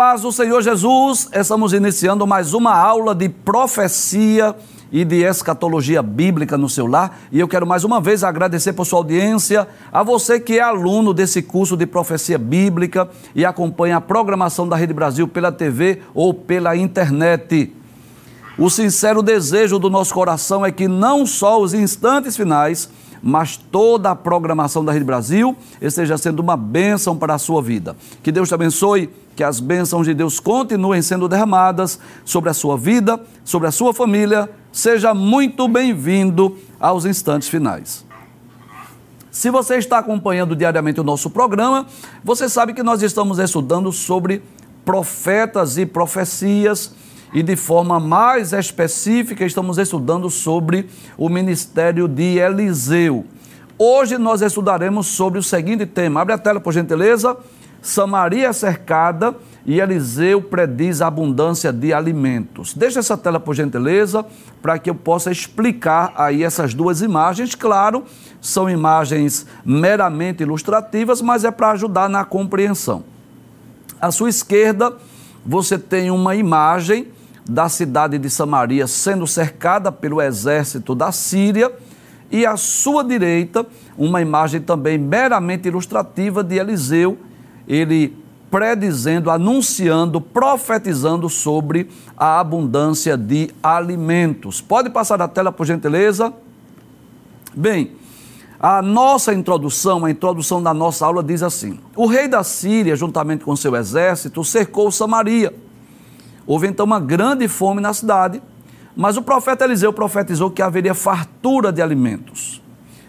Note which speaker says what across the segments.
Speaker 1: Paz do Senhor Jesus, estamos iniciando mais uma aula de profecia e de escatologia bíblica no seu lar. E eu quero mais uma vez agradecer por sua audiência, a você que é aluno desse curso de profecia bíblica e acompanha a programação da Rede Brasil pela TV ou pela internet. O sincero desejo do nosso coração é que não só os instantes finais, mas toda a programação da Rede Brasil esteja sendo uma bênção para a sua vida. Que Deus te abençoe, que as bênçãos de Deus continuem sendo derramadas sobre a sua vida, sobre a sua família. Seja muito bem-vindo aos instantes finais. Se você está acompanhando diariamente o nosso programa, você sabe que nós estamos estudando sobre profetas e profecias e de forma mais específica estamos estudando sobre o ministério de Eliseu. Hoje nós estudaremos sobre o seguinte tema. Abre a tela, por gentileza. Samaria é cercada e Eliseu prediz a abundância de alimentos. Deixa essa tela, por gentileza, para que eu possa explicar aí essas duas imagens. Claro, são imagens meramente ilustrativas, mas é para ajudar na compreensão. À sua esquerda, você tem uma imagem da cidade de Samaria sendo cercada pelo exército da Síria, e à sua direita, uma imagem também meramente ilustrativa de Eliseu, ele predizendo, anunciando, profetizando sobre a abundância de alimentos. Pode passar a tela, por gentileza? Bem, a nossa introdução, a introdução da nossa aula diz assim: O rei da Síria, juntamente com seu exército, cercou Samaria Houve então uma grande fome na cidade, mas o profeta Eliseu profetizou que haveria fartura de alimentos.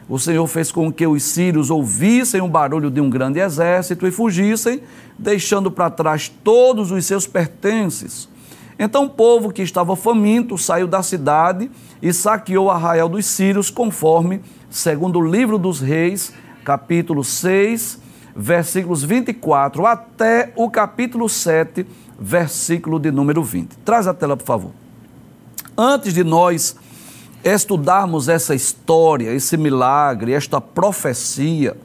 Speaker 1: O Senhor fez com que os sírios ouvissem o barulho de um grande exército e fugissem, deixando para trás todos os seus pertences. Então o povo que estava faminto saiu da cidade e saqueou o arraial dos sírios, conforme, segundo o livro dos reis, capítulo 6, versículos 24 até o capítulo 7, versículo de número 20. Traz a tela, por favor. Antes de nós estudarmos essa história, esse milagre, esta profecia,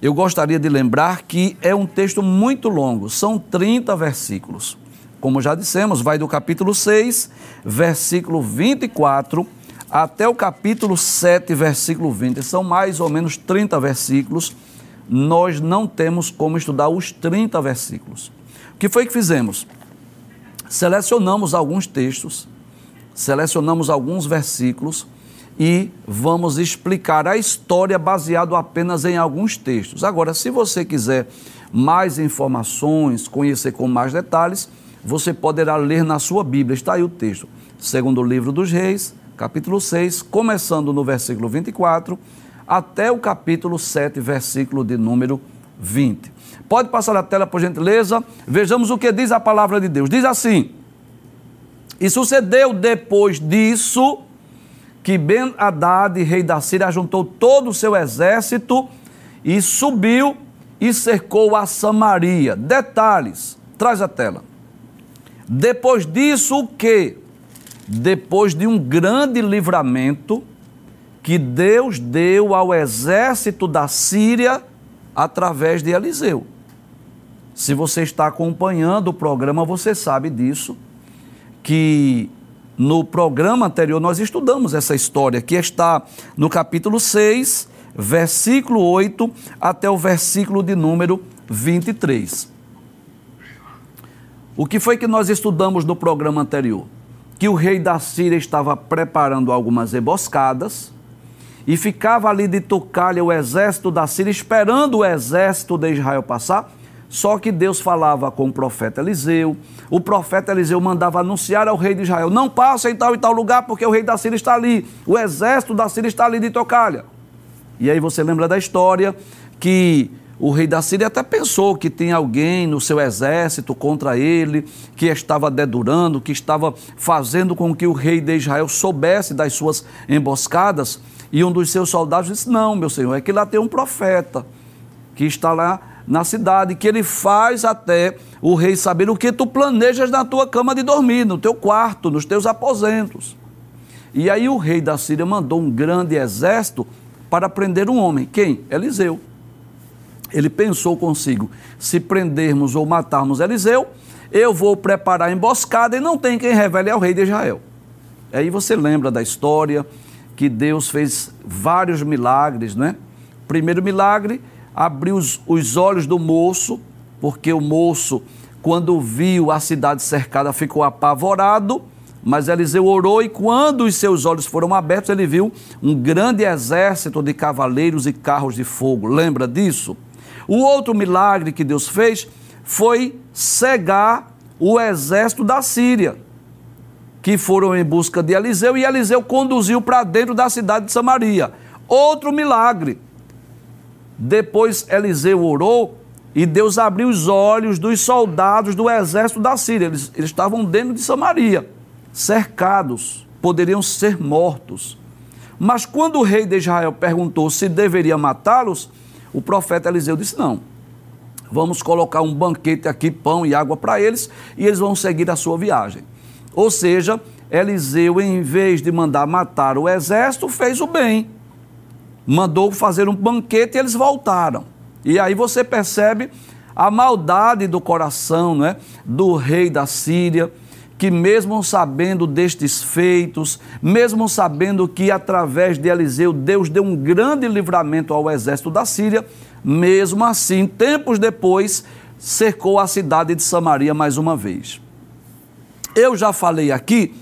Speaker 1: eu gostaria de lembrar que é um texto muito longo, são 30 versículos. Como já dissemos, vai do capítulo 6, versículo 24, até o capítulo 7, versículo 20. São mais ou menos 30 versículos. Nós não temos como estudar os 30 versículos. O que foi que fizemos? Selecionamos alguns textos, selecionamos alguns versículos e vamos explicar a história baseado apenas em alguns textos. Agora, se você quiser mais informações, conhecer com mais detalhes, você poderá ler na sua Bíblia. Está aí o texto. Segundo o livro dos Reis, capítulo 6, começando no versículo 24, até o capítulo 7, versículo de número 20. Pode passar a tela, por gentileza. Vejamos o que diz a palavra de Deus. Diz assim: E sucedeu depois disso que Ben-Hadad, rei da Síria, juntou todo o seu exército e subiu e cercou a Samaria. Detalhes, traz a tela. Depois disso, o que? Depois de um grande livramento que Deus deu ao exército da Síria através de Eliseu. Se você está acompanhando o programa, você sabe disso, que no programa anterior nós estudamos essa história, que está no capítulo 6, versículo 8 até o versículo de número 23. O que foi que nós estudamos no programa anterior? Que o rei da Síria estava preparando algumas emboscadas e ficava ali de tocalha o exército da Síria, esperando o exército de Israel passar só que Deus falava com o profeta Eliseu, o profeta Eliseu mandava anunciar ao rei de Israel: não passe em tal e tal lugar, porque o rei da Síria está ali, o exército da Síria está ali de Tocalha. E aí você lembra da história que o rei da Síria até pensou que tinha alguém no seu exército contra ele, que estava dedurando, que estava fazendo com que o rei de Israel soubesse das suas emboscadas. E um dos seus soldados disse: Não, meu senhor, é que lá tem um profeta que está lá na cidade, que ele faz até o rei saber o que tu planejas na tua cama de dormir, no teu quarto, nos teus aposentos. E aí o rei da Síria mandou um grande exército para prender um homem. Quem? Eliseu. ele pensou consigo: se prendermos ou matarmos Eliseu, eu vou preparar a emboscada e não tem quem revele ao rei de Israel. Aí você lembra da história que Deus fez vários milagres, né? Primeiro milagre, abriu os, os olhos do moço, porque o moço, quando viu a cidade cercada, ficou apavorado. Mas Eliseu orou e quando os seus olhos foram abertos, ele viu um grande exército de cavaleiros e carros de fogo. Lembra disso? O outro milagre que Deus fez foi cegar o exército da Síria, que foram em busca de Eliseu e Eliseu conduziu para dentro da cidade de Samaria. Outro milagre. Depois Eliseu orou e Deus abriu os olhos dos soldados do exército da Síria. Eles, eles estavam dentro de Samaria, cercados, poderiam ser mortos. Mas quando o rei de Israel perguntou se deveria matá-los, o profeta Eliseu disse: Não, vamos colocar um banquete aqui, pão e água para eles, e eles vão seguir a sua viagem. Ou seja, Eliseu, em vez de mandar matar o exército, fez o bem. Mandou fazer um banquete e eles voltaram. E aí você percebe a maldade do coração né, do rei da Síria que, mesmo sabendo destes feitos, mesmo sabendo que através de Eliseu Deus deu um grande livramento ao exército da Síria, mesmo assim, tempos depois, cercou a cidade de Samaria mais uma vez. Eu já falei aqui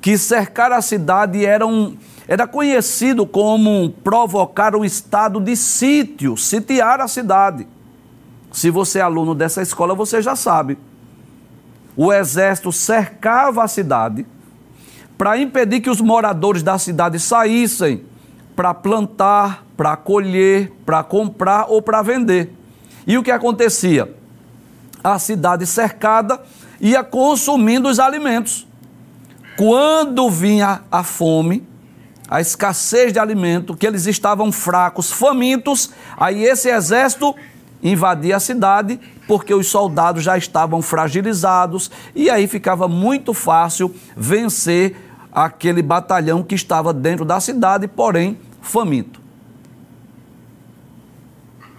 Speaker 1: que cercar a cidade era, um, era conhecido como provocar um estado de sítio, sitiar a cidade. Se você é aluno dessa escola, você já sabe o exército cercava a cidade para impedir que os moradores da cidade saíssem para plantar, para colher, para comprar ou para vender. E o que acontecia? A cidade cercada ia consumindo os alimentos. Quando vinha a fome, a escassez de alimento, que eles estavam fracos, famintos, aí esse exército invadia a cidade porque os soldados já estavam fragilizados e aí ficava muito fácil vencer aquele batalhão que estava dentro da cidade, porém faminto.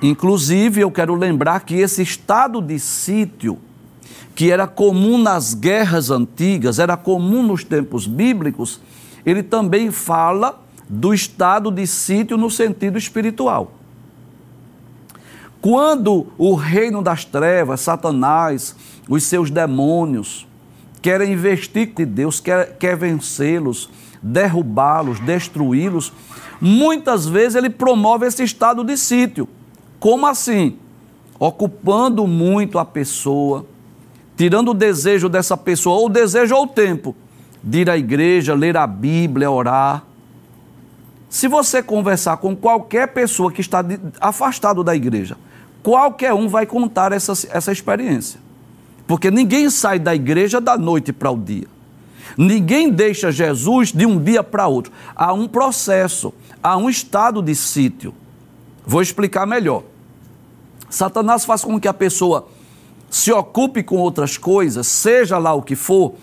Speaker 1: Inclusive, eu quero lembrar que esse estado de sítio, que era comum nas guerras antigas, era comum nos tempos bíblicos, ele também fala do estado de sítio no sentido espiritual. Quando o reino das trevas, Satanás, os seus demônios, querem investir de Deus, quer, quer vencê-los, derrubá-los, destruí-los, muitas vezes ele promove esse estado de sítio. Como assim? Ocupando muito a pessoa, tirando o desejo dessa pessoa, ou o desejo ou o tempo, de ir à igreja, ler a Bíblia, orar. Se você conversar com qualquer pessoa que está afastado da igreja, Qualquer um vai contar essa, essa experiência. Porque ninguém sai da igreja da noite para o dia. Ninguém deixa Jesus de um dia para outro. Há um processo, há um estado de sítio. Vou explicar melhor. Satanás faz com que a pessoa se ocupe com outras coisas, seja lá o que for,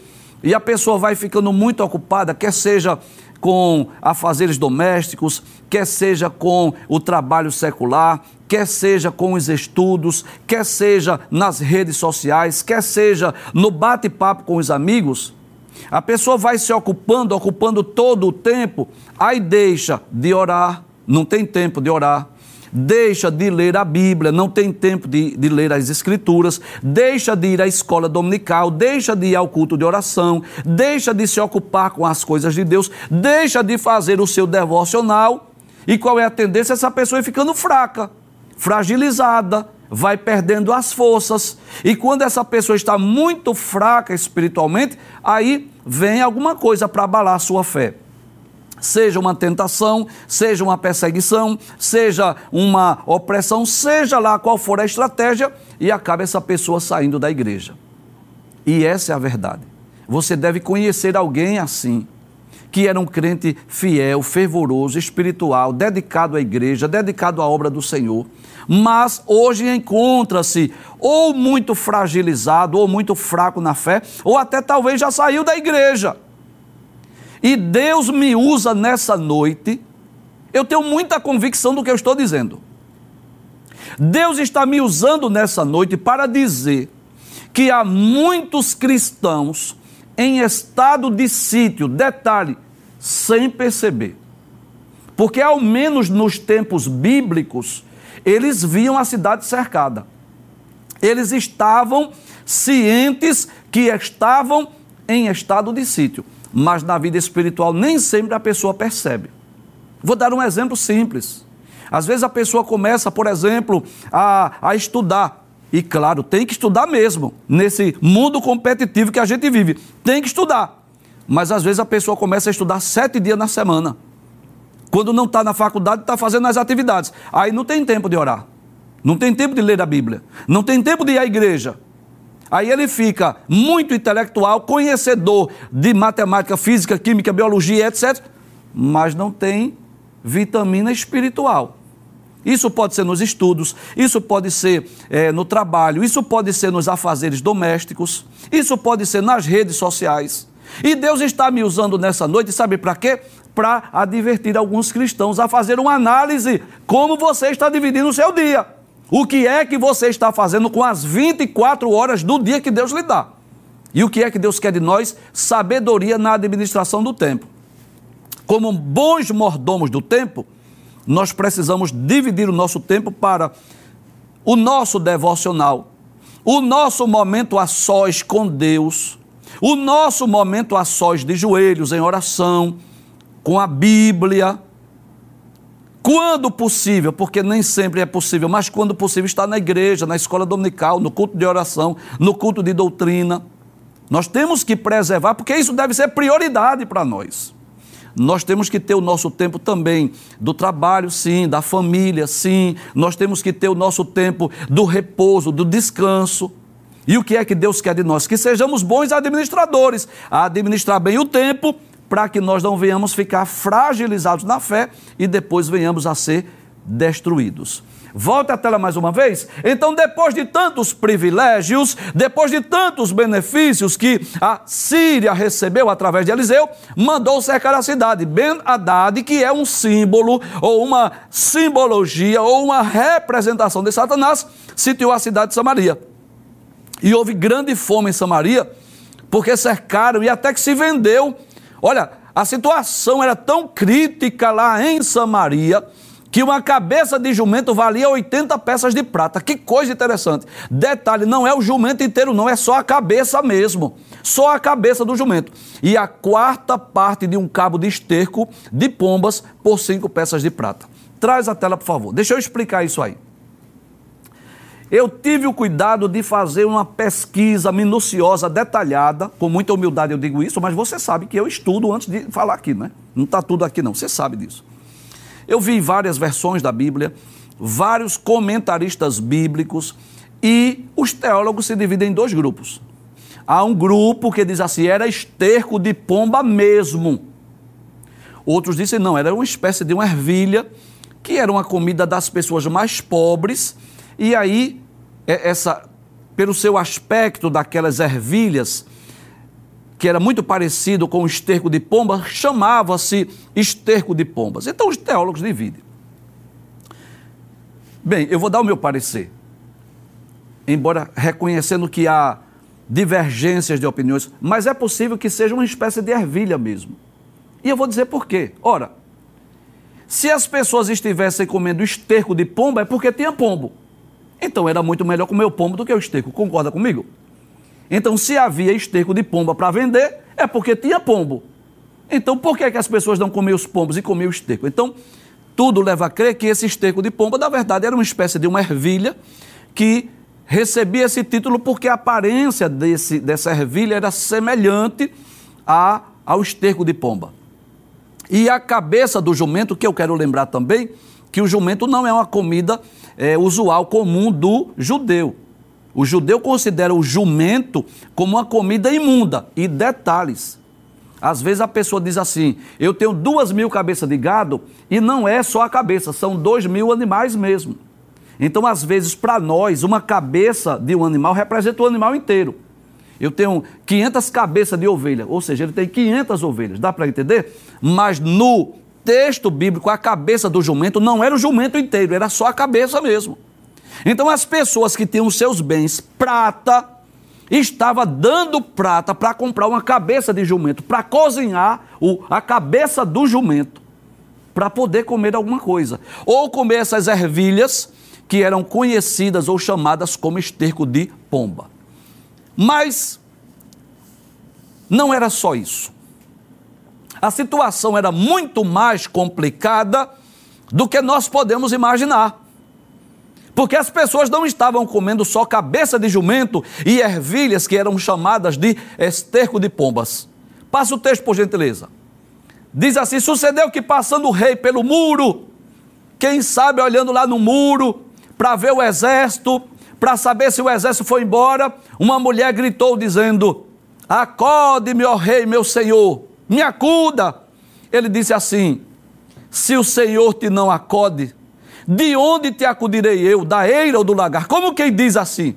Speaker 1: e a pessoa vai ficando muito ocupada, quer seja com afazeres domésticos, quer seja com o trabalho secular, quer seja com os estudos, quer seja nas redes sociais, quer seja no bate-papo com os amigos, a pessoa vai se ocupando, ocupando todo o tempo, aí deixa de orar, não tem tempo de orar, deixa de ler a Bíblia, não tem tempo de, de, ler as Escrituras, deixa de ir à escola dominical, deixa de ir ao culto de oração, deixa de se ocupar com as coisas de Deus, deixa de fazer o seu devocional. E qual é a tendência? Essa pessoa ir ficando fraca fragilizada, vai perdendo as forças. E quando essa pessoa está muito fraca espiritualmente, aí vem alguma coisa para abalar a sua fé. Seja uma tentação, seja uma perseguição, seja uma opressão, seja lá qual for a estratégia, e acaba essa pessoa saindo da igreja. E essa é a verdade. Você deve conhecer alguém assim que era um crente fiel, fervoroso, espiritual, dedicado à igreja, dedicado à obra do Senhor, mas hoje encontra-se ou muito fragilizado, ou muito fraco na fé, ou até talvez já saiu da igreja. E Deus me usa nessa noite, eu tenho muita convicção do que eu estou dizendo. Deus está me usando nessa noite para dizer que há muitos cristãos em estado de sítio, detalhe, sem perceber. Porque, ao menos nos tempos bíblicos, eles viam a cidade cercada. Eles estavam cientes que estavam em estado de sítio. Mas na vida espiritual, nem sempre a pessoa percebe. Vou dar um exemplo simples. Às vezes a pessoa começa, por exemplo, a, a estudar. E claro, tem que estudar mesmo, nesse mundo competitivo que a gente vive. Tem que estudar. Mas às vezes a pessoa começa a estudar sete dias na semana. Quando não está na faculdade, está fazendo as atividades. Aí não tem tempo de orar. Não tem tempo de ler a Bíblia. Não tem tempo de ir à igreja. Aí ele fica muito intelectual, conhecedor de matemática, física, química, biologia, etc. Mas não tem vitamina espiritual. Isso pode ser nos estudos, isso pode ser é, no trabalho, isso pode ser nos afazeres domésticos, isso pode ser nas redes sociais. E Deus está me usando nessa noite, sabe para quê? Para advertir alguns cristãos a fazer uma análise como você está dividindo o seu dia. O que é que você está fazendo com as 24 horas do dia que Deus lhe dá? E o que é que Deus quer de nós? Sabedoria na administração do tempo. Como bons mordomos do tempo, nós precisamos dividir o nosso tempo para o nosso devocional, o nosso momento a sós com Deus, o nosso momento a sós de joelhos em oração, com a Bíblia. Quando possível, porque nem sempre é possível, mas quando possível, estar na igreja, na escola dominical, no culto de oração, no culto de doutrina. Nós temos que preservar, porque isso deve ser prioridade para nós. Nós temos que ter o nosso tempo também do trabalho, sim, da família, sim. Nós temos que ter o nosso tempo do repouso, do descanso. E o que é que Deus quer de nós? Que sejamos bons administradores, a administrar bem o tempo, para que nós não venhamos ficar fragilizados na fé e depois venhamos a ser destruídos. Volta a tela mais uma vez. Então, depois de tantos privilégios, depois de tantos benefícios que a Síria recebeu através de Eliseu, mandou cercar a cidade. Ben Haddad, que é um símbolo, ou uma simbologia, ou uma representação de Satanás, sitiou a cidade de Samaria. E houve grande fome em Samaria, porque cercaram e até que se vendeu. Olha, a situação era tão crítica lá em Samaria que uma cabeça de jumento valia 80 peças de prata. Que coisa interessante. Detalhe, não é o jumento inteiro, não, é só a cabeça mesmo. Só a cabeça do jumento. E a quarta parte de um cabo de esterco de pombas por cinco peças de prata. Traz a tela, por favor. Deixa eu explicar isso aí. Eu tive o cuidado de fazer uma pesquisa minuciosa, detalhada, com muita humildade eu digo isso, mas você sabe que eu estudo antes de falar aqui, né? Não está tudo aqui não, você sabe disso. Eu vi várias versões da Bíblia, vários comentaristas bíblicos e os teólogos se dividem em dois grupos. Há um grupo que diz assim: era esterco de pomba mesmo. Outros dizem não, era uma espécie de uma ervilha que era uma comida das pessoas mais pobres e aí é, essa pelo seu aspecto daquelas ervilhas que era muito parecido com o esterco de pomba, chamava-se esterco de pombas. Então os teólogos dividem. Bem, eu vou dar o meu parecer, embora reconhecendo que há divergências de opiniões, mas é possível que seja uma espécie de ervilha mesmo. E eu vou dizer por quê. Ora, se as pessoas estivessem comendo esterco de pomba, é porque tinha pombo. Então era muito melhor comer o pombo do que o esterco. Concorda comigo? Então, se havia esterco de pomba para vender, é porque tinha pombo. Então, por que, é que as pessoas não comiam os pombos e comiam o esterco? Então, tudo leva a crer que esse esterco de pomba, na verdade, era uma espécie de uma ervilha que recebia esse título porque a aparência desse, dessa ervilha era semelhante a, ao esterco de pomba. E a cabeça do jumento, que eu quero lembrar também, que o jumento não é uma comida é, usual, comum do judeu. O judeu considera o jumento como uma comida imunda. E detalhes. Às vezes a pessoa diz assim: eu tenho duas mil cabeças de gado e não é só a cabeça, são dois mil animais mesmo. Então, às vezes, para nós, uma cabeça de um animal representa o animal inteiro. Eu tenho 500 cabeças de ovelha, ou seja, ele tem 500 ovelhas, dá para entender? Mas no texto bíblico, a cabeça do jumento não era o jumento inteiro, era só a cabeça mesmo. Então as pessoas que tinham seus bens, prata, estava dando prata para comprar uma cabeça de jumento, para cozinhar o, a cabeça do jumento, para poder comer alguma coisa. Ou comer essas ervilhas que eram conhecidas ou chamadas como esterco de pomba. Mas não era só isso. A situação era muito mais complicada do que nós podemos imaginar. Porque as pessoas não estavam comendo só cabeça de jumento e ervilhas que eram chamadas de esterco de pombas. Passa o texto, por gentileza. Diz assim: Sucedeu que passando o rei pelo muro, quem sabe olhando lá no muro, para ver o exército, para saber se o exército foi embora, uma mulher gritou dizendo: Acode-me, ó rei, meu senhor, me acuda. Ele disse assim: Se o senhor te não acode, de onde te acudirei eu? Da eira ou do lagar? Como quem diz assim?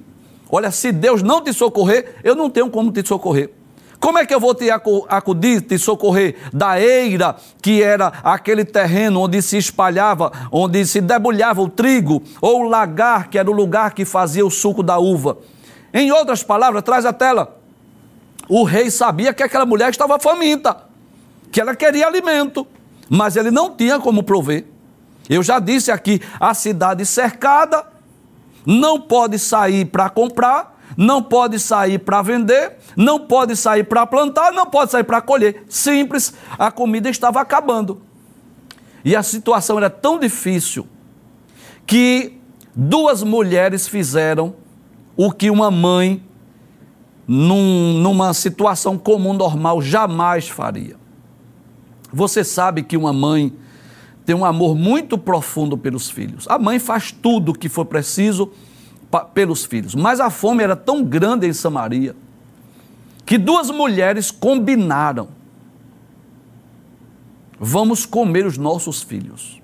Speaker 1: Olha, se Deus não te socorrer, eu não tenho como te socorrer. Como é que eu vou te acudir, te socorrer da eira, que era aquele terreno onde se espalhava, onde se debulhava o trigo, ou o lagar, que era o lugar que fazia o suco da uva? Em outras palavras, traz a tela. O rei sabia que aquela mulher estava faminta, que ela queria alimento, mas ele não tinha como prover. Eu já disse aqui, a cidade cercada, não pode sair para comprar, não pode sair para vender, não pode sair para plantar, não pode sair para colher. Simples, a comida estava acabando. E a situação era tão difícil que duas mulheres fizeram o que uma mãe, num, numa situação comum, normal, jamais faria. Você sabe que uma mãe tem um amor muito profundo pelos filhos. A mãe faz tudo o que for preciso pelos filhos. Mas a fome era tão grande em Samaria que duas mulheres combinaram: vamos comer os nossos filhos.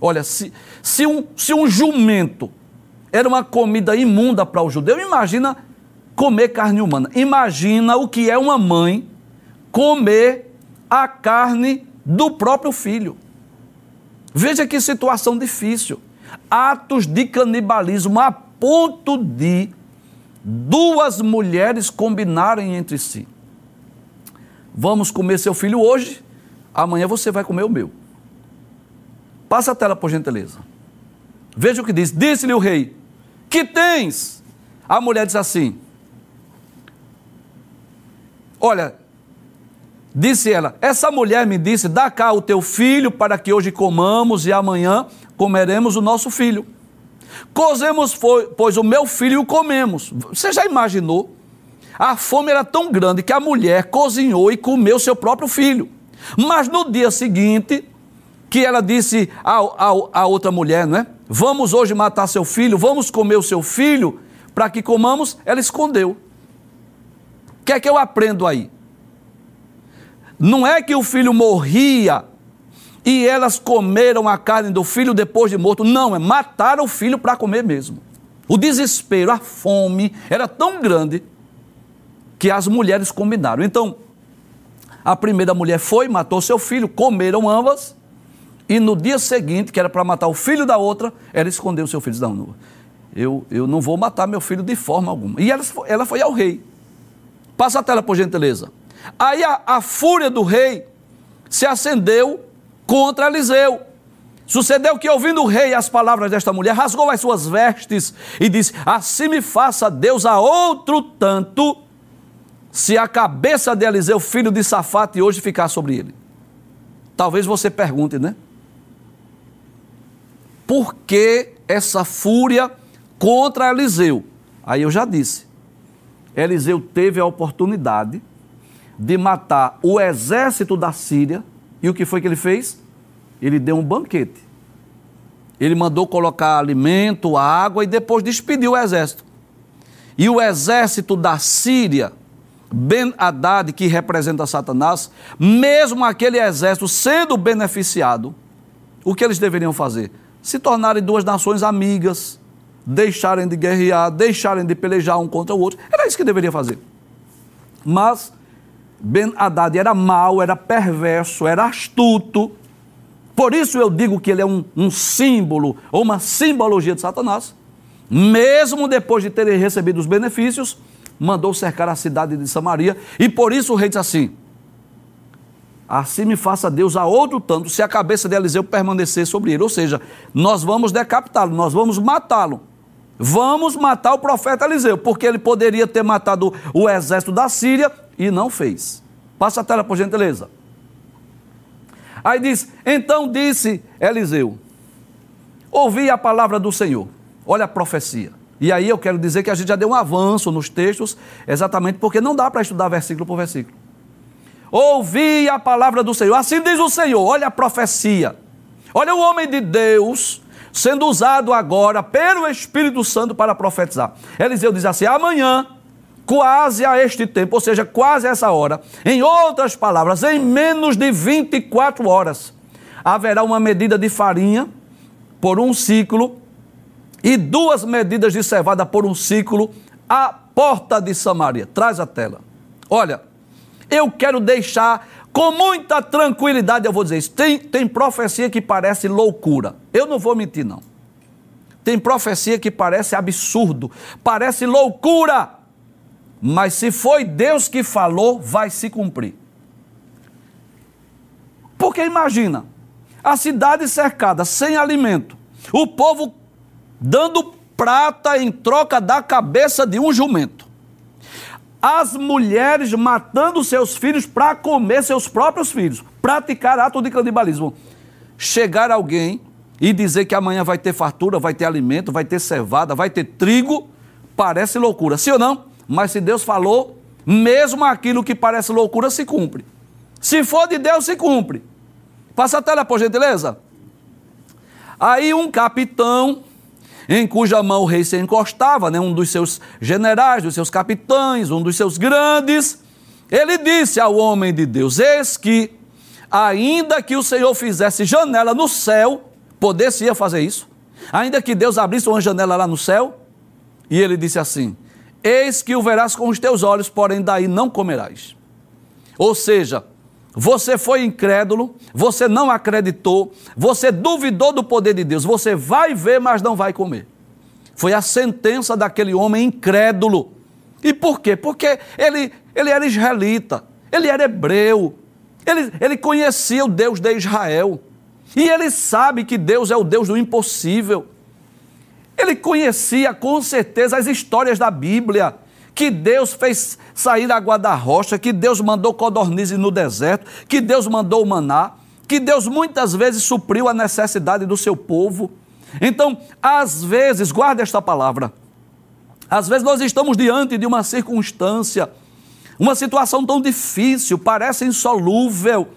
Speaker 1: Olha, se, se, um, se um jumento era uma comida imunda para o judeu, imagina comer carne humana. Imagina o que é uma mãe comer a carne do próprio filho. Veja que situação difícil. Atos de canibalismo a ponto de duas mulheres combinarem entre si. Vamos comer seu filho hoje, amanhã você vai comer o meu. Passa a tela, por gentileza. Veja o que diz. Disse-lhe o rei: Que tens? A mulher diz assim: Olha, Disse ela: Essa mulher me disse: Dá cá o teu filho para que hoje comamos e amanhã comeremos o nosso filho. Cozemos, pois, o meu filho e o comemos. Você já imaginou? A fome era tão grande que a mulher cozinhou e comeu seu próprio filho. Mas no dia seguinte, que ela disse à outra mulher, não é? Vamos hoje matar seu filho, vamos comer o seu filho, para que comamos, ela escondeu. O que é que eu aprendo aí? Não é que o filho morria e elas comeram a carne do filho depois de morto. Não, é matar o filho para comer mesmo. O desespero, a fome era tão grande que as mulheres combinaram. Então, a primeira mulher foi, matou seu filho, comeram ambas, e no dia seguinte, que era para matar o filho da outra, ela escondeu o seu filho. Não eu, eu não vou matar meu filho de forma alguma. E ela, ela foi ao rei. Passa a tela, por gentileza. Aí a, a fúria do rei se acendeu contra Eliseu. Sucedeu que, ouvindo o rei as palavras desta mulher, rasgou as suas vestes e disse: Assim me faça Deus a outro tanto, se a cabeça de Eliseu, filho de Safate, hoje ficar sobre ele. Talvez você pergunte, né? Por que essa fúria contra Eliseu? Aí eu já disse. Eliseu teve a oportunidade de matar o exército da Síria. E o que foi que ele fez? Ele deu um banquete. Ele mandou colocar alimento, água e depois despediu o exército. E o exército da Síria, Ben Haddad, que representa Satanás, mesmo aquele exército sendo beneficiado, o que eles deveriam fazer? Se tornarem duas nações amigas, deixarem de guerrear, deixarem de pelejar um contra o outro. Era isso que deveria fazer. Mas Ben Haddad era mau, era perverso, era astuto. Por isso eu digo que ele é um, um símbolo, ou uma simbologia de Satanás. mesmo depois de terem recebido os benefícios, mandou cercar a cidade de Samaria. E por isso o rei diz assim: Assim me faça Deus a outro tanto, se a cabeça de Eliseu permanecer sobre ele. Ou seja, nós vamos decapitá-lo, nós vamos matá-lo. Vamos matar o profeta Eliseu, porque ele poderia ter matado o exército da Síria e não fez. Passa a tela, por gentileza. Aí diz: Então disse Eliseu: Ouvi a palavra do Senhor. Olha a profecia. E aí eu quero dizer que a gente já deu um avanço nos textos, exatamente porque não dá para estudar versículo por versículo. Ouvi a palavra do Senhor. Assim diz o Senhor. Olha a profecia. Olha o homem de Deus sendo usado agora pelo Espírito Santo para profetizar. Eliseu diz assim: amanhã, quase a este tempo, ou seja, quase a essa hora, em outras palavras, em menos de 24 horas, haverá uma medida de farinha por um ciclo e duas medidas de cevada por um ciclo à porta de Samaria. Traz a tela. Olha, eu quero deixar com muita tranquilidade, eu vou dizer isso. Tem, tem profecia que parece loucura. Eu não vou mentir, não. Tem profecia que parece absurdo, parece loucura. Mas se foi Deus que falou, vai se cumprir. Porque imagina, a cidade cercada, sem alimento, o povo dando prata em troca da cabeça de um jumento as mulheres matando seus filhos para comer seus próprios filhos, praticar ato de canibalismo. Chegar alguém e dizer que amanhã vai ter fartura, vai ter alimento, vai ter cevada, vai ter trigo, parece loucura, sim ou não? Mas se Deus falou, mesmo aquilo que parece loucura se cumpre. Se for de Deus, se cumpre. Passa a tela, por gentileza. Aí um capitão em cuja mão o rei se encostava, né, um dos seus generais, dos seus capitães, um dos seus grandes, ele disse ao homem de Deus: Eis que, ainda que o Senhor fizesse janela no céu, poder-se-ia fazer isso? Ainda que Deus abrisse uma janela lá no céu? E ele disse assim: Eis que o verás com os teus olhos, porém daí não comerás. Ou seja, você foi incrédulo, você não acreditou, você duvidou do poder de Deus. Você vai ver, mas não vai comer. Foi a sentença daquele homem incrédulo. E por quê? Porque ele, ele era israelita, ele era hebreu, ele, ele conhecia o Deus de Israel. E ele sabe que Deus é o Deus do impossível. Ele conhecia com certeza as histórias da Bíblia que Deus fez sair água da rocha, que Deus mandou codornize no deserto, que Deus mandou maná, que Deus muitas vezes supriu a necessidade do seu povo. Então, às vezes, guarde esta palavra, às vezes nós estamos diante de uma circunstância, uma situação tão difícil, parece insolúvel,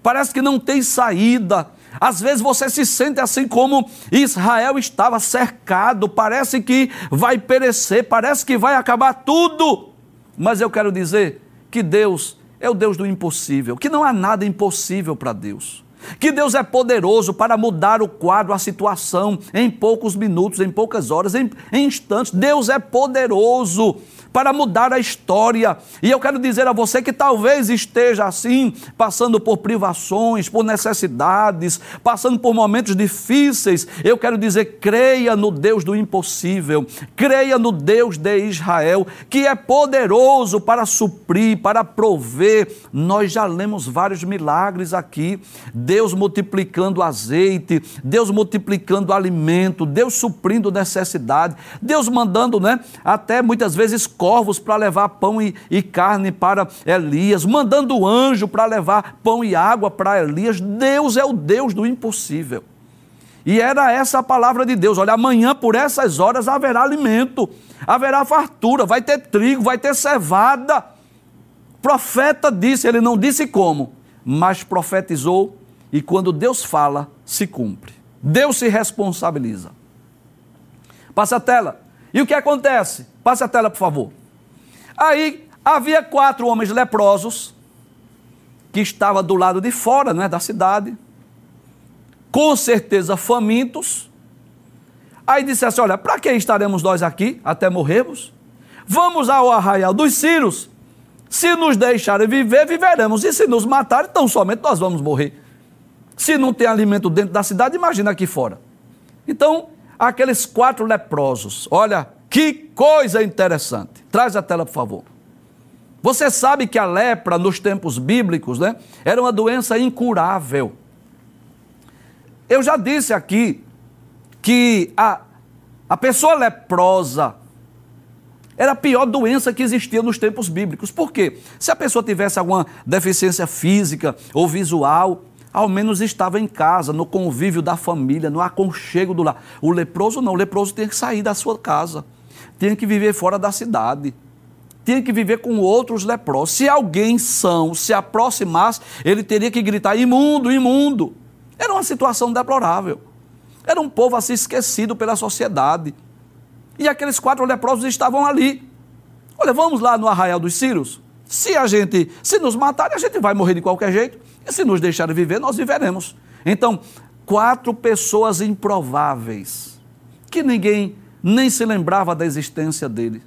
Speaker 1: parece que não tem saída, às vezes você se sente assim como Israel estava cercado, parece que vai perecer, parece que vai acabar tudo. Mas eu quero dizer que Deus é o Deus do impossível, que não há nada impossível para Deus. Que Deus é poderoso para mudar o quadro, a situação, em poucos minutos, em poucas horas, em, em instantes. Deus é poderoso para mudar a história. E eu quero dizer a você que talvez esteja assim, passando por privações, por necessidades, passando por momentos difíceis. Eu quero dizer, creia no Deus do impossível, creia no Deus de Israel, que é poderoso para suprir, para prover. Nós já lemos vários milagres aqui. Deus multiplicando azeite, Deus multiplicando alimento, Deus suprindo necessidade, Deus mandando, né, até muitas vezes corvos para levar pão e, e carne para Elias, mandando anjo para levar pão e água para Elias. Deus é o Deus do impossível. E era essa a palavra de Deus. Olha, amanhã por essas horas haverá alimento, haverá fartura, vai ter trigo, vai ter cevada. O profeta disse, ele não disse como, mas profetizou, e quando Deus fala, se cumpre. Deus se responsabiliza. Passa a tela. E o que acontece? Passe a tela, por favor. Aí havia quatro homens leprosos que estavam do lado de fora né, da cidade, com certeza famintos. Aí disse assim: Olha, para que estaremos nós aqui até morrermos? Vamos ao arraial dos Círios. Se nos deixarem viver, viveremos. E se nos matarem, então somente nós vamos morrer. Se não tem alimento dentro da cidade, imagina aqui fora. Então, aqueles quatro leprosos. Olha que coisa interessante. Traz a tela, por favor. Você sabe que a lepra nos tempos bíblicos, né, era uma doença incurável. Eu já disse aqui que a, a pessoa leprosa era a pior doença que existia nos tempos bíblicos. Por quê? Se a pessoa tivesse alguma deficiência física ou visual, ao menos estava em casa, no convívio da família, no aconchego do lar. O leproso não, o leproso tinha que sair da sua casa, tinha que viver fora da cidade, tinha que viver com outros leprosos. Se alguém são se aproximasse, ele teria que gritar: imundo, imundo. Era uma situação deplorável. Era um povo assim esquecido pela sociedade. E aqueles quatro leprosos estavam ali. Olha, vamos lá no arraial dos Círios. Se a gente, se nos matarem, a gente vai morrer de qualquer jeito. E se nos deixarem viver, nós viveremos. Então, quatro pessoas improváveis, que ninguém nem se lembrava da existência dele.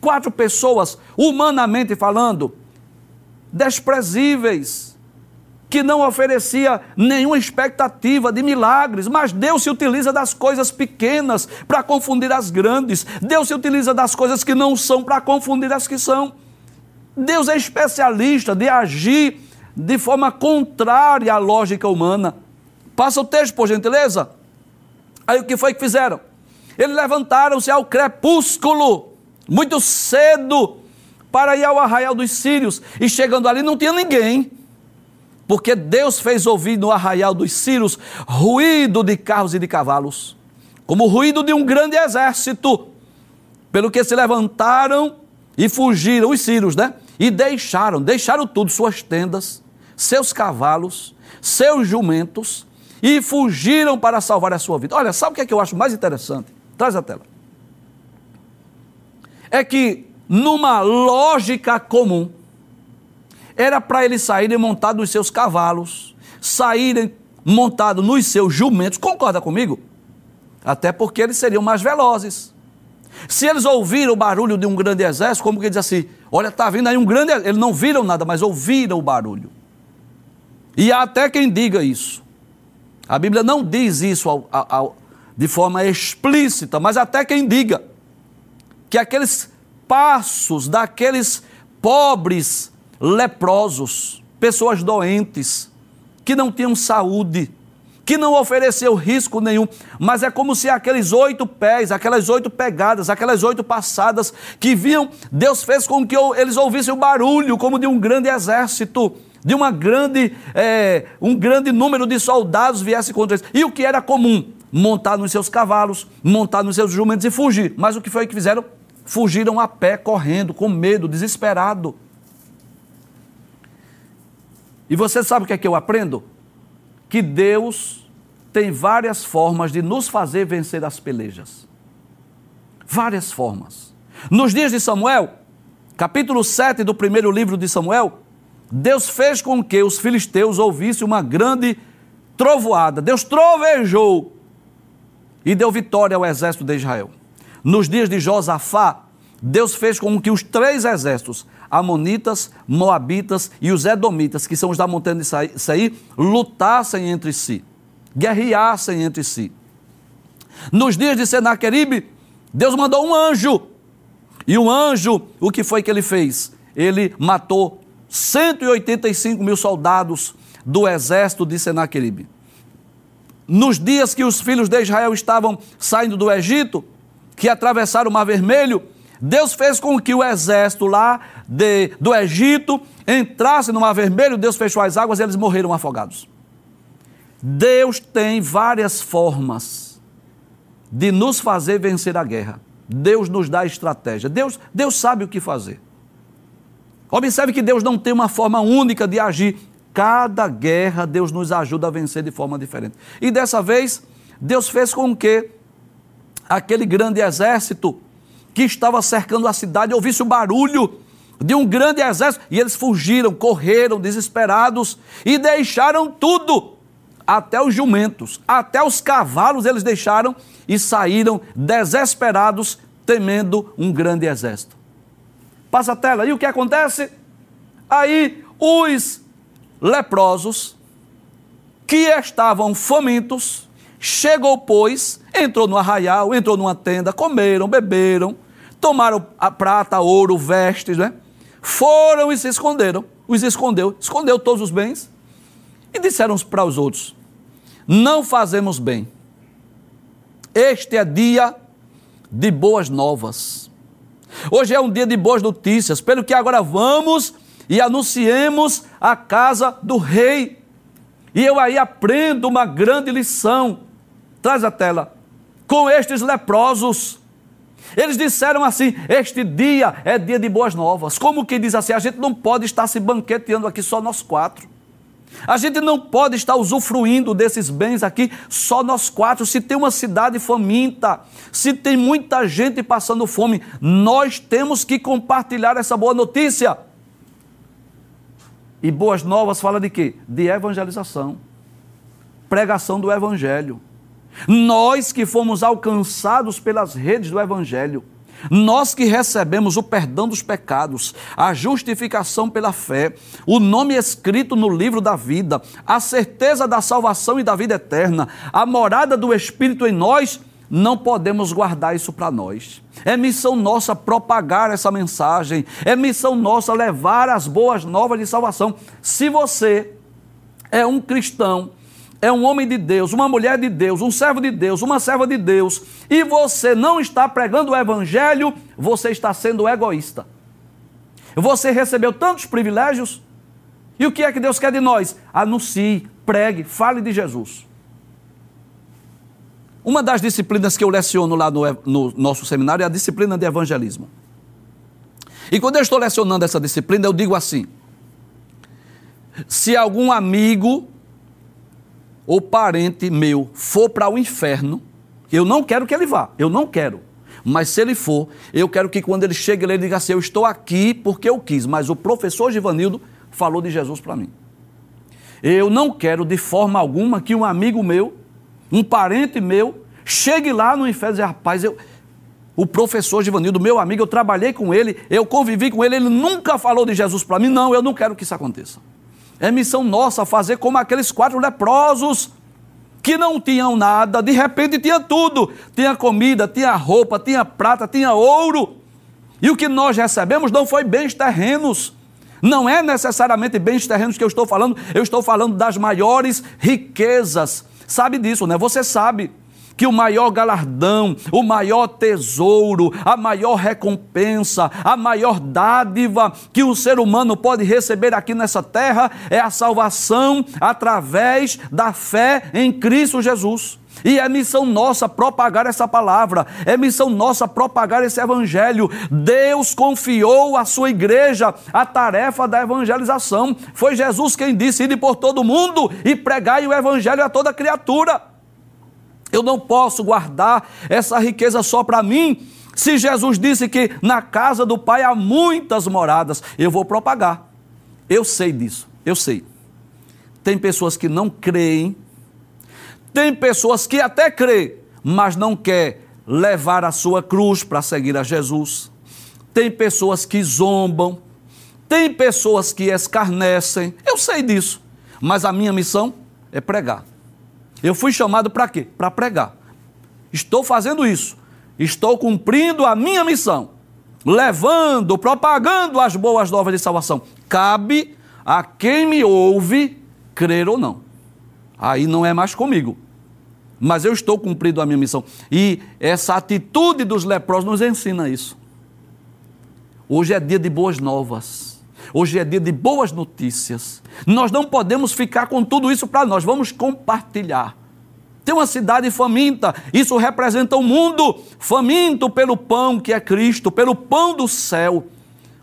Speaker 1: Quatro pessoas, humanamente falando, desprezíveis, que não oferecia nenhuma expectativa de milagres, mas Deus se utiliza das coisas pequenas para confundir as grandes. Deus se utiliza das coisas que não são para confundir as que são. Deus é especialista de agir de forma contrária à lógica humana. Passa o texto, por gentileza. Aí o que foi que fizeram? Eles levantaram-se ao crepúsculo, muito cedo, para ir ao arraial dos sírios. E chegando ali não tinha ninguém. Porque Deus fez ouvir no arraial dos sírios ruído de carros e de cavalos, como o ruído de um grande exército. Pelo que se levantaram e fugiram, os sírios, né? E deixaram, deixaram tudo, suas tendas, seus cavalos, seus jumentos e fugiram para salvar a sua vida. Olha, sabe o que, é que eu acho mais interessante? Traz a tela. É que, numa lógica comum, era para eles saírem montados nos seus cavalos, saírem montados nos seus jumentos. Concorda comigo? Até porque eles seriam mais velozes. Se eles ouviram o barulho de um grande exército, como que diz assim: olha, está vindo aí um grande. Eles não viram nada, mas ouviram o barulho. E há até quem diga isso. A Bíblia não diz isso ao, ao, de forma explícita, mas até quem diga que aqueles passos daqueles pobres leprosos, pessoas doentes, que não tinham saúde, que não ofereceu risco nenhum, mas é como se aqueles oito pés, aquelas oito pegadas, aquelas oito passadas que viam, Deus fez com que eles ouvissem o barulho como de um grande exército de uma grande, é, um grande número de soldados viesse contra eles. E o que era comum? Montar nos seus cavalos, montar nos seus jumentos e fugir. Mas o que foi que fizeram? Fugiram a pé, correndo, com medo, desesperado. E você sabe o que é que eu aprendo? Que Deus tem várias formas de nos fazer vencer as pelejas. Várias formas. Nos dias de Samuel, capítulo 7 do primeiro livro de Samuel, Deus fez com que os filisteus ouvissem uma grande trovoada. Deus trovejou e deu vitória ao exército de Israel. Nos dias de Josafá, Deus fez com que os três exércitos, Amonitas, Moabitas e os Edomitas, que são os da montanha de Saí, lutassem entre si, guerreassem entre si. Nos dias de Senaqueribe, Deus mandou um anjo. E o anjo, o que foi que ele fez? Ele matou 185 mil soldados do exército de Senaqueribe. Nos dias que os filhos de Israel estavam saindo do Egito, que atravessaram o Mar Vermelho, Deus fez com que o exército lá de, do Egito entrasse no Mar Vermelho, Deus fechou as águas e eles morreram afogados. Deus tem várias formas de nos fazer vencer a guerra. Deus nos dá estratégia. Deus, Deus sabe o que fazer. Observe que Deus não tem uma forma única de agir. Cada guerra Deus nos ajuda a vencer de forma diferente. E dessa vez, Deus fez com que aquele grande exército que estava cercando a cidade ouvisse o barulho de um grande exército e eles fugiram, correram desesperados e deixaram tudo, até os jumentos, até os cavalos eles deixaram e saíram desesperados, temendo um grande exército. Passa a tela. E o que acontece? Aí os leprosos que estavam famintos, Chegou, pois, entrou no arraial, entrou numa tenda, comeram, beberam, tomaram a prata, ouro, vestes, né? Foram e se esconderam. Os escondeu, escondeu todos os bens e disseram para os outros: Não fazemos bem. Este é dia de boas novas. Hoje é um dia de boas notícias, pelo que agora vamos e anunciemos a casa do rei. E eu aí aprendo uma grande lição. Traz a tela. Com estes leprosos. Eles disseram assim: Este dia é dia de boas novas. Como que diz assim? A gente não pode estar se banqueteando aqui só nós quatro. A gente não pode estar usufruindo desses bens aqui só nós quatro. Se tem uma cidade faminta, se tem muita gente passando fome, nós temos que compartilhar essa boa notícia. E boas novas fala de quê? De evangelização. Pregação do evangelho. Nós que fomos alcançados pelas redes do evangelho, nós que recebemos o perdão dos pecados, a justificação pela fé, o nome escrito no livro da vida, a certeza da salvação e da vida eterna, a morada do Espírito em nós, não podemos guardar isso para nós. É missão nossa propagar essa mensagem, é missão nossa levar as boas novas de salvação. Se você é um cristão, é um homem de Deus, uma mulher de Deus, um servo de Deus, uma serva de Deus, e você não está pregando o evangelho, você está sendo egoísta. Você recebeu tantos privilégios, e o que é que Deus quer de nós? Anuncie, pregue, fale de Jesus. Uma das disciplinas que eu leciono lá no, no nosso seminário é a disciplina de evangelismo. E quando eu estou lecionando essa disciplina, eu digo assim: se algum amigo ou parente meu for para o inferno, eu não quero que ele vá, eu não quero. Mas se ele for, eu quero que quando ele chegue, ele diga assim: Eu estou aqui porque eu quis, mas o professor Givanildo falou de Jesus para mim. Eu não quero de forma alguma que um amigo meu, um parente meu, chegue lá no inferno e diga: Rapaz, eu, o professor Givanildo, meu amigo, eu trabalhei com ele, eu convivi com ele, ele nunca falou de Jesus para mim. Não, eu não quero que isso aconteça. É missão nossa fazer como aqueles quatro leprosos que não tinham nada, de repente tinha tudo: tinha comida, tinha roupa, tinha prata, tinha ouro. E o que nós recebemos não foi bens terrenos. Não é necessariamente bens terrenos que eu estou falando, eu estou falando das maiores riquezas. Sabe disso, né? Você sabe que o maior galardão, o maior tesouro, a maior recompensa, a maior dádiva que o ser humano pode receber aqui nessa terra é a salvação através da fé em Cristo Jesus. E é missão nossa propagar essa palavra, é missão nossa propagar esse evangelho. Deus confiou à sua igreja a tarefa da evangelização. Foi Jesus quem disse: ide por todo mundo e pregai o evangelho a toda criatura. Eu não posso guardar essa riqueza só para mim. Se Jesus disse que na casa do Pai há muitas moradas, eu vou propagar. Eu sei disso, eu sei. Tem pessoas que não creem, tem pessoas que até creem, mas não quer levar a sua cruz para seguir a Jesus. Tem pessoas que zombam, tem pessoas que escarnecem. Eu sei disso, mas a minha missão é pregar. Eu fui chamado para quê? Para pregar. Estou fazendo isso. Estou cumprindo a minha missão. Levando, propagando as boas novas de salvação. Cabe a quem me ouve crer ou não. Aí não é mais comigo. Mas eu estou cumprindo a minha missão. E essa atitude dos leprosos nos ensina isso. Hoje é dia de boas novas. Hoje é dia de boas notícias. Nós não podemos ficar com tudo isso para nós, vamos compartilhar. Tem uma cidade faminta, isso representa o um mundo faminto pelo pão que é Cristo, pelo pão do céu.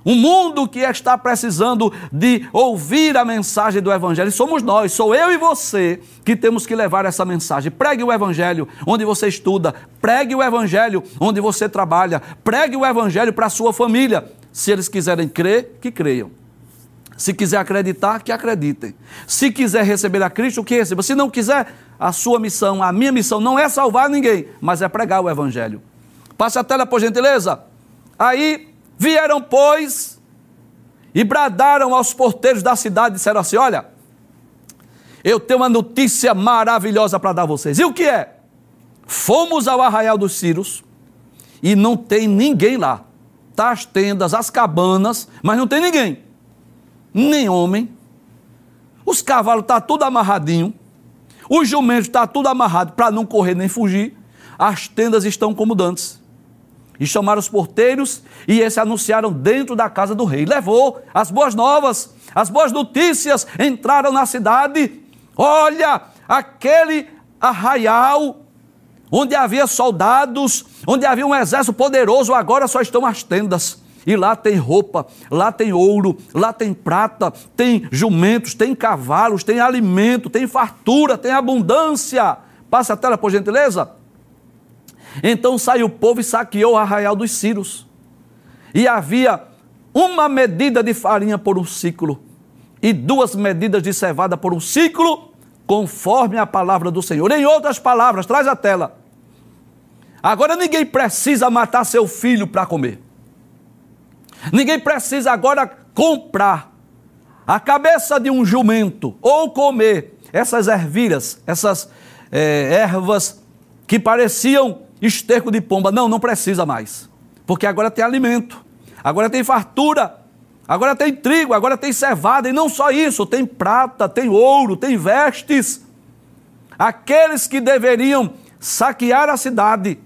Speaker 1: Um mundo que está precisando de ouvir a mensagem do Evangelho. Somos nós, sou eu e você que temos que levar essa mensagem. Pregue o Evangelho onde você estuda, pregue o Evangelho onde você trabalha, pregue o Evangelho para a sua família. Se eles quiserem crer, que creiam. Se quiser acreditar, que acreditem. Se quiser receber a Cristo, que receba. Se não quiser, a sua missão, a minha missão não é salvar ninguém, mas é pregar o Evangelho. Passe a tela, por gentileza. Aí vieram, pois, e bradaram aos porteiros da cidade, disseram assim: Olha, eu tenho uma notícia maravilhosa para dar a vocês. E o que é? Fomos ao arraial dos Círios e não tem ninguém lá. As tendas, as cabanas, mas não tem ninguém. Nem homem. Os cavalos tá tudo amarradinho. Os jumentos tá tudo amarrado para não correr nem fugir. As tendas estão como dantes. E chamaram os porteiros e esses anunciaram dentro da casa do rei. Levou as boas novas, as boas notícias entraram na cidade. Olha, aquele arraial onde havia soldados, onde havia um exército poderoso, agora só estão as tendas. E lá tem roupa, lá tem ouro, lá tem prata, tem jumentos, tem cavalos, tem alimento, tem fartura, tem abundância. Passa a tela, por gentileza. Então saiu o povo e saqueou o arraial dos Círios. E havia uma medida de farinha por um ciclo e duas medidas de cevada por um ciclo, conforme a palavra do Senhor. Em outras palavras, traz a tela. Agora ninguém precisa matar seu filho para comer. Ninguém precisa agora comprar a cabeça de um jumento ou comer essas ervilhas, essas é, ervas que pareciam esterco de pomba. Não, não precisa mais. Porque agora tem alimento, agora tem fartura, agora tem trigo, agora tem cevada, e não só isso, tem prata, tem ouro, tem vestes. Aqueles que deveriam saquear a cidade,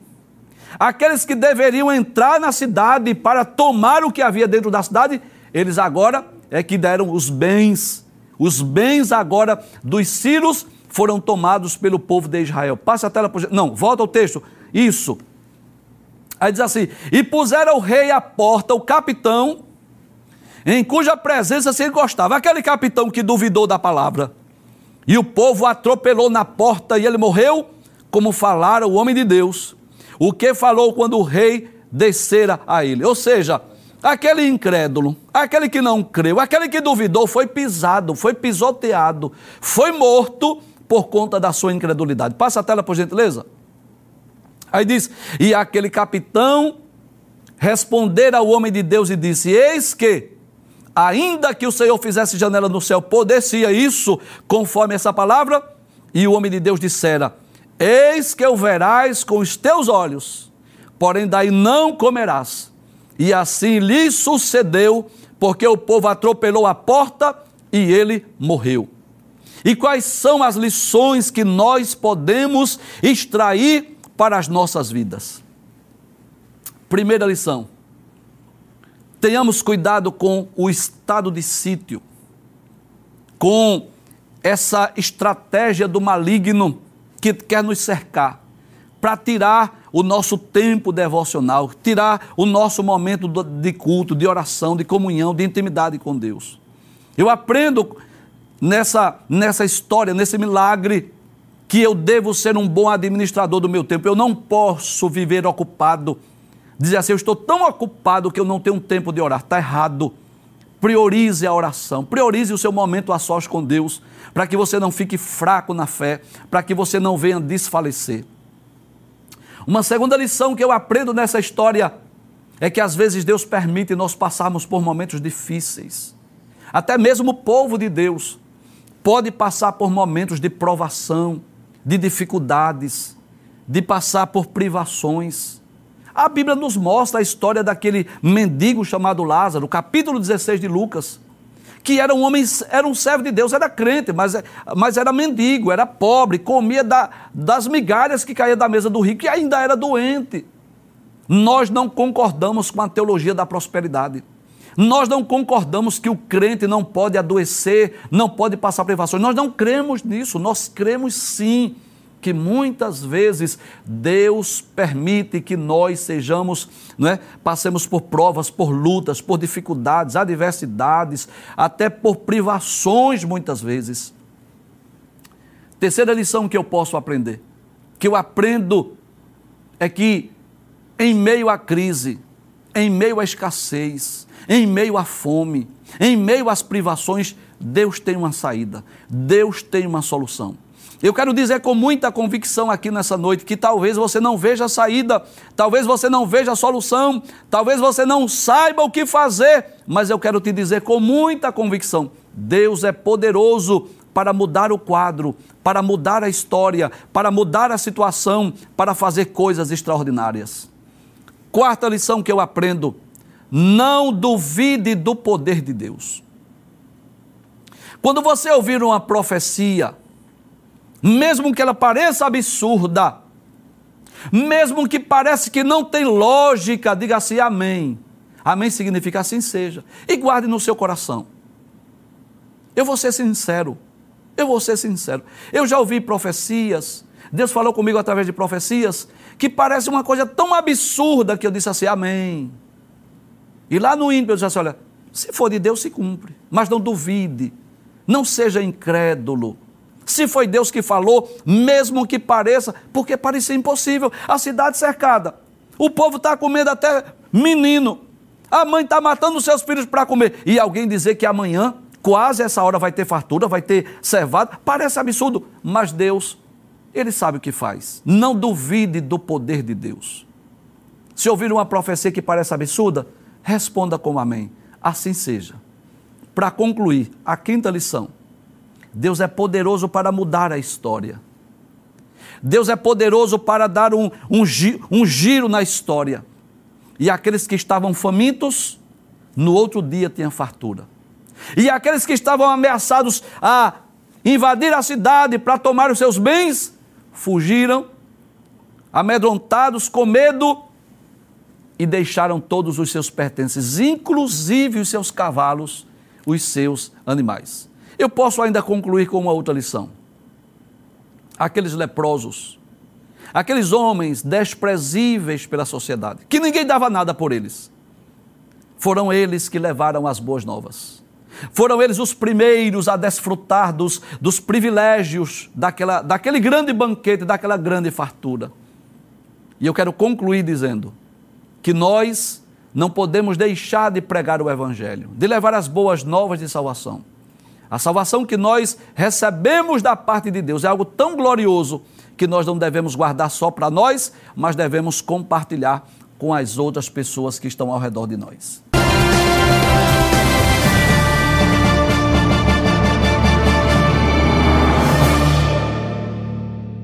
Speaker 1: aqueles que deveriam entrar na cidade para tomar o que havia dentro da cidade, eles agora é que deram os bens. Os bens agora dos Círios foram tomados pelo povo de Israel. Passe a tela. Por... Não, volta ao texto. Isso. Aí diz assim: E puseram o rei à porta, o capitão, em cuja presença se gostava. Aquele capitão que duvidou da palavra. E o povo atropelou na porta e ele morreu, como falara o homem de Deus. O que falou quando o rei descera a ele. Ou seja, aquele incrédulo, aquele que não creu, aquele que duvidou, foi pisado, foi pisoteado, foi morto por conta da sua incredulidade. Passa a tela, por gentileza. Aí diz: E aquele capitão responder ao homem de Deus e disse: Eis que, ainda que o Senhor fizesse janela no céu, poderia isso, conforme essa palavra? E o homem de Deus dissera: Eis que o verás com os teus olhos, porém daí não comerás. E assim lhe sucedeu, porque o povo atropelou a porta e ele morreu. E quais são as lições que nós podemos extrair para as nossas vidas. Primeira lição: tenhamos cuidado com o estado de sítio, com essa estratégia do maligno que quer nos cercar, para tirar o nosso tempo devocional, tirar o nosso momento de culto, de oração, de comunhão, de intimidade com Deus. Eu aprendo nessa, nessa história, nesse milagre, que eu devo ser um bom administrador do meu tempo. Eu não posso viver ocupado. Dizer assim, eu estou tão ocupado que eu não tenho tempo de orar. Está errado. Priorize a oração, priorize o seu momento a sós com Deus, para que você não fique fraco na fé, para que você não venha desfalecer. Uma segunda lição que eu aprendo nessa história é que às vezes Deus permite nós passarmos por momentos difíceis. Até mesmo o povo de Deus pode passar por momentos de provação, de dificuldades, de passar por privações. A Bíblia nos mostra a história daquele mendigo chamado Lázaro, capítulo 16 de Lucas, que era um homem, era um servo de Deus, era crente, mas, mas era mendigo, era pobre, comia da, das migalhas que caía da mesa do rico e ainda era doente. Nós não concordamos com a teologia da prosperidade. Nós não concordamos que o crente não pode adoecer, não pode passar privações. Nós não cremos nisso. Nós cremos sim que muitas vezes Deus permite que nós sejamos, né, passemos por provas, por lutas, por dificuldades, adversidades, até por privações muitas vezes. Terceira lição que eu posso aprender, que eu aprendo é que em meio à crise, em meio à escassez, em meio à fome, em meio às privações, Deus tem uma saída, Deus tem uma solução. Eu quero dizer com muita convicção aqui nessa noite que talvez você não veja a saída, talvez você não veja a solução, talvez você não saiba o que fazer, mas eu quero te dizer com muita convicção: Deus é poderoso para mudar o quadro, para mudar a história, para mudar a situação, para fazer coisas extraordinárias. Quarta lição que eu aprendo: não duvide do poder de Deus. Quando você ouvir uma profecia, mesmo que ela pareça absurda, mesmo que pareça que não tem lógica, diga assim amém. Amém significa assim seja. E guarde no seu coração. Eu vou ser sincero. Eu vou ser sincero. Eu já ouvi profecias. Deus falou comigo através de profecias que parece uma coisa tão absurda que eu disse assim, amém. E lá no ímpio eu disse assim, olha, se for de Deus se cumpre, mas não duvide, não seja incrédulo. Se foi Deus que falou, mesmo que pareça, porque parecia impossível. A cidade cercada, o povo está comendo até menino, a mãe está matando seus filhos para comer. E alguém dizer que amanhã, quase essa hora, vai ter fartura, vai ter cevado, parece absurdo, mas Deus, Ele sabe o que faz. Não duvide do poder de Deus. Se ouvir uma profecia que parece absurda, responda com amém. Assim seja. Para concluir, a quinta lição Deus é poderoso para mudar a história. Deus é poderoso para dar um, um, um giro na história. E aqueles que estavam famintos, no outro dia tinham fartura. E aqueles que estavam ameaçados a invadir a cidade para tomar os seus bens, fugiram, amedrontados, com medo, e deixaram todos os seus pertences, inclusive os seus cavalos, os seus animais. Eu posso ainda concluir com uma outra lição. Aqueles leprosos, aqueles homens desprezíveis pela sociedade, que ninguém dava nada por eles, foram eles que levaram as boas novas. Foram eles os primeiros a desfrutar dos, dos privilégios daquela, daquele grande banquete, daquela grande fartura. E eu quero concluir dizendo que nós não podemos deixar de pregar o Evangelho, de levar as boas novas de salvação. A salvação que nós recebemos da parte de Deus é algo tão glorioso que nós não devemos guardar só para nós, mas devemos compartilhar com as outras pessoas que estão ao redor de nós.